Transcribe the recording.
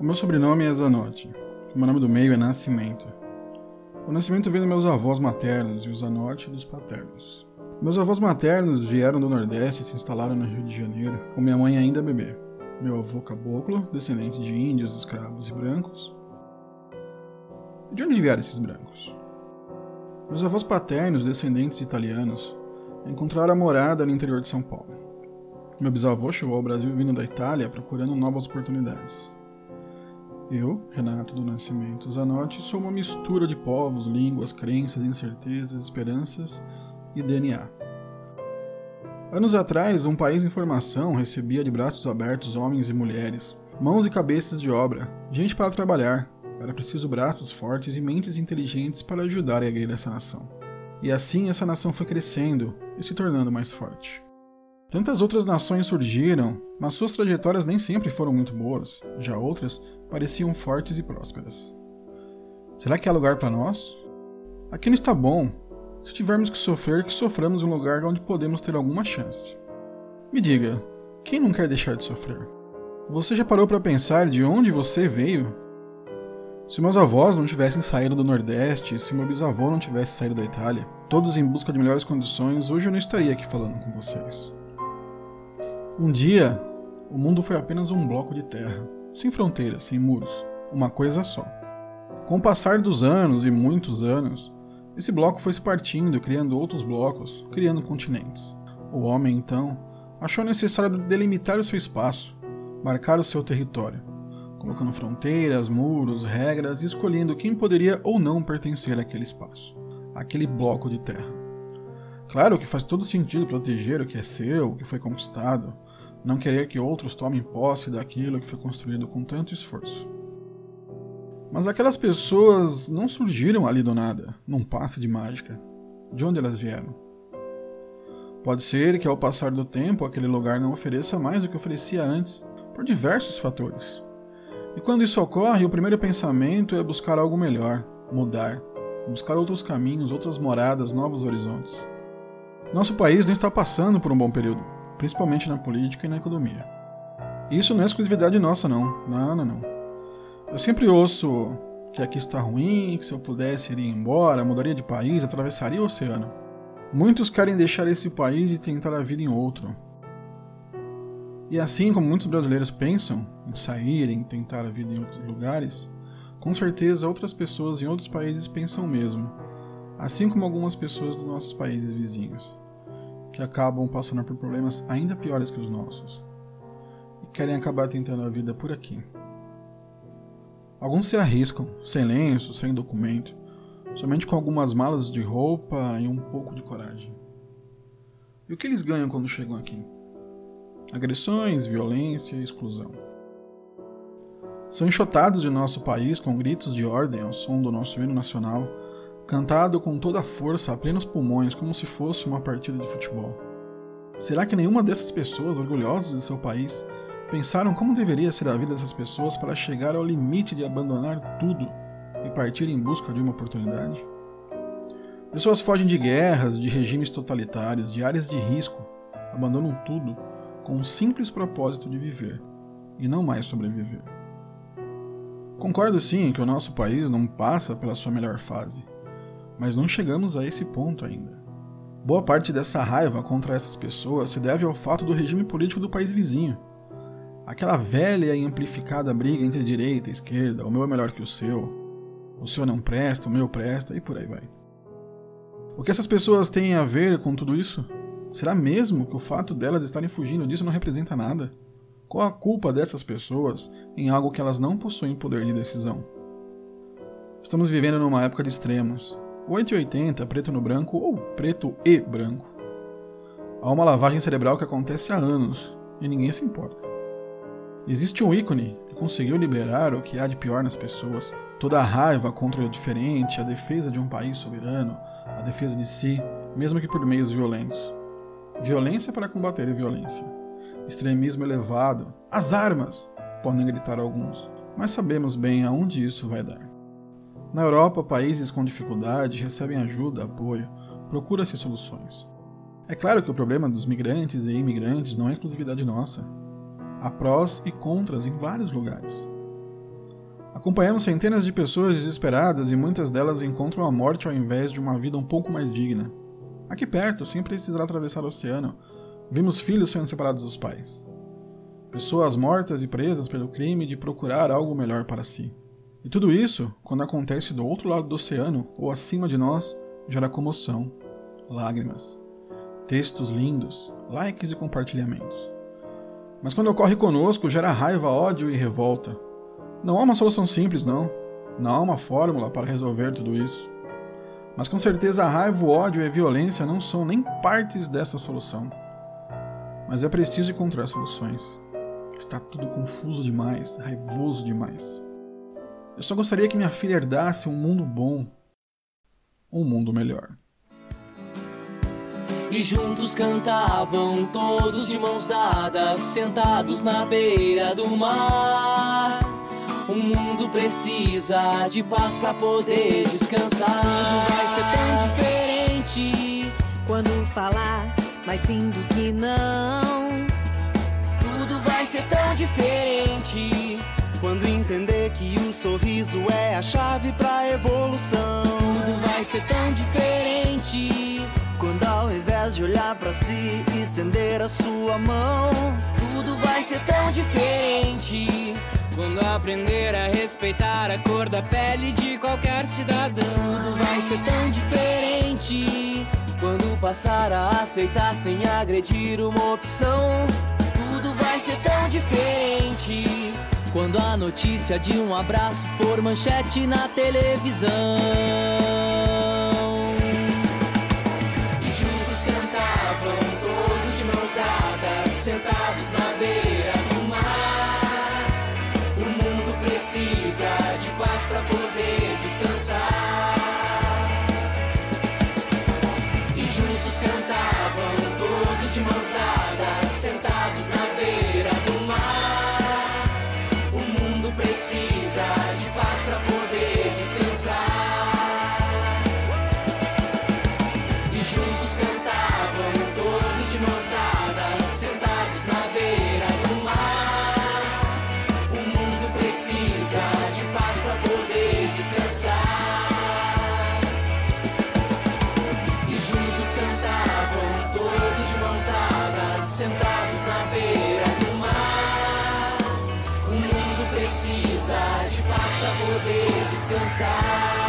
O meu sobrenome é Zanotti. O meu nome do meio é Nascimento. O Nascimento vem dos meus avós maternos e o Zanotti dos paternos. Meus avós maternos vieram do Nordeste e se instalaram no Rio de Janeiro, com minha mãe ainda bebê. Meu avô caboclo, descendente de índios, escravos e brancos. De onde vieram esses brancos? Meus avós paternos, descendentes de italianos, encontraram a morada no interior de São Paulo. Meu bisavô chegou ao Brasil vindo da Itália procurando novas oportunidades. Eu, Renato do Nascimento Zanotti, sou uma mistura de povos, línguas, crenças, incertezas, esperanças e DNA. Anos atrás, um país em formação recebia de braços abertos homens e mulheres, mãos e cabeças de obra, gente para trabalhar. Era preciso braços fortes e mentes inteligentes para ajudar a erguer essa nação. E assim essa nação foi crescendo e se tornando mais forte. Tantas outras nações surgiram, mas suas trajetórias nem sempre foram muito boas, já outras pareciam fortes e prósperas. Será que há lugar para nós? Aqui não está bom. Se tivermos que sofrer, que soframos um lugar onde podemos ter alguma chance. Me diga, quem não quer deixar de sofrer? Você já parou para pensar de onde você veio? Se meus avós não tivessem saído do Nordeste, se meu bisavô não tivesse saído da Itália, todos em busca de melhores condições, hoje eu não estaria aqui falando com vocês. Um dia, o mundo foi apenas um bloco de terra, sem fronteiras, sem muros, uma coisa só. Com o passar dos anos e muitos anos, esse bloco foi se partindo, criando outros blocos, criando continentes. O homem, então, achou necessário delimitar o seu espaço, marcar o seu território, colocando fronteiras, muros, regras e escolhendo quem poderia ou não pertencer àquele espaço, àquele bloco de terra. Claro que faz todo sentido proteger o que é seu, o que foi conquistado, não querer que outros tomem posse daquilo que foi construído com tanto esforço. Mas aquelas pessoas não surgiram ali do nada, num passe de mágica. De onde elas vieram? Pode ser que ao passar do tempo aquele lugar não ofereça mais do que oferecia antes, por diversos fatores. E quando isso ocorre, o primeiro pensamento é buscar algo melhor, mudar, buscar outros caminhos, outras moradas, novos horizontes. Nosso país não está passando por um bom período principalmente na política e na economia. isso não é exclusividade nossa, não. Não, não, não. Eu sempre ouço que aqui está ruim, que se eu pudesse iria embora, mudaria de país, atravessaria o oceano. Muitos querem deixar esse país e tentar a vida em outro. E assim como muitos brasileiros pensam em sair, em tentar a vida em outros lugares, com certeza outras pessoas em outros países pensam mesmo, assim como algumas pessoas dos nossos países vizinhos que acabam passando por problemas ainda piores que os nossos e querem acabar tentando a vida por aqui. Alguns se arriscam, sem lenço, sem documento, somente com algumas malas de roupa e um pouco de coragem. E o que eles ganham quando chegam aqui? Agressões, violência e exclusão. São enxotados de nosso país com gritos de ordem ao som do nosso hino nacional cantado com toda a força a plenos pulmões, como se fosse uma partida de futebol. Será que nenhuma dessas pessoas, orgulhosas de seu país, pensaram como deveria ser a vida dessas pessoas para chegar ao limite de abandonar tudo e partir em busca de uma oportunidade? Pessoas fogem de guerras, de regimes totalitários, de áreas de risco, abandonam tudo com o simples propósito de viver e não mais sobreviver. Concordo sim que o nosso país não passa pela sua melhor fase mas não chegamos a esse ponto ainda. Boa parte dessa raiva contra essas pessoas se deve ao fato do regime político do país vizinho. Aquela velha e amplificada briga entre direita e esquerda, o meu é melhor que o seu, o seu não presta, o meu presta e por aí vai. O que essas pessoas têm a ver com tudo isso? Será mesmo que o fato delas estarem fugindo disso não representa nada? Qual a culpa dessas pessoas em algo que elas não possuem poder de decisão? Estamos vivendo numa época de extremos, 880, preto no branco ou preto e branco. Há uma lavagem cerebral que acontece há anos e ninguém se importa. Existe um ícone que conseguiu liberar o que há de pior nas pessoas, toda a raiva contra o diferente, a defesa de um país soberano, a defesa de si, mesmo que por meios violentos. Violência para combater a violência. Extremismo elevado. As armas! Podem gritar alguns, mas sabemos bem aonde isso vai dar. Na Europa, países com dificuldade recebem ajuda, apoio, procura-se soluções. É claro que o problema dos migrantes e imigrantes não é exclusividade nossa. Há prós e contras em vários lugares. Acompanhamos centenas de pessoas desesperadas e muitas delas encontram a morte ao invés de uma vida um pouco mais digna. Aqui perto, sem precisar atravessar o oceano, vimos filhos sendo separados dos pais. Pessoas mortas e presas pelo crime de procurar algo melhor para si. E tudo isso, quando acontece do outro lado do oceano ou acima de nós, gera comoção, lágrimas, textos lindos, likes e compartilhamentos. Mas quando ocorre conosco, gera raiva, ódio e revolta, não há uma solução simples, não. Não há uma fórmula para resolver tudo isso. Mas com certeza a raiva, o ódio e a violência não são nem partes dessa solução. Mas é preciso encontrar soluções. Está tudo confuso demais, raivoso demais. Eu só gostaria que minha filha herdasse um mundo bom, um mundo melhor. E juntos cantavam, todos de mãos dadas, sentados na beira do mar. O mundo precisa de paz para poder descansar. Tudo vai ser tão diferente quando falar mais sim do que não. Tudo vai ser tão diferente quando entender que o sorriso é a chave pra evolução. Tudo vai ser tão diferente quando ao invés de olhar para si, estender a sua mão. Tudo vai ser tão diferente quando aprender a respeitar a cor da pele de qualquer cidadão, tudo vai ser tão diferente. Quando passar a aceitar sem agredir uma opção, tudo vai ser tão diferente. Quando a notícia de um abraço for manchete na televisão. Descansar.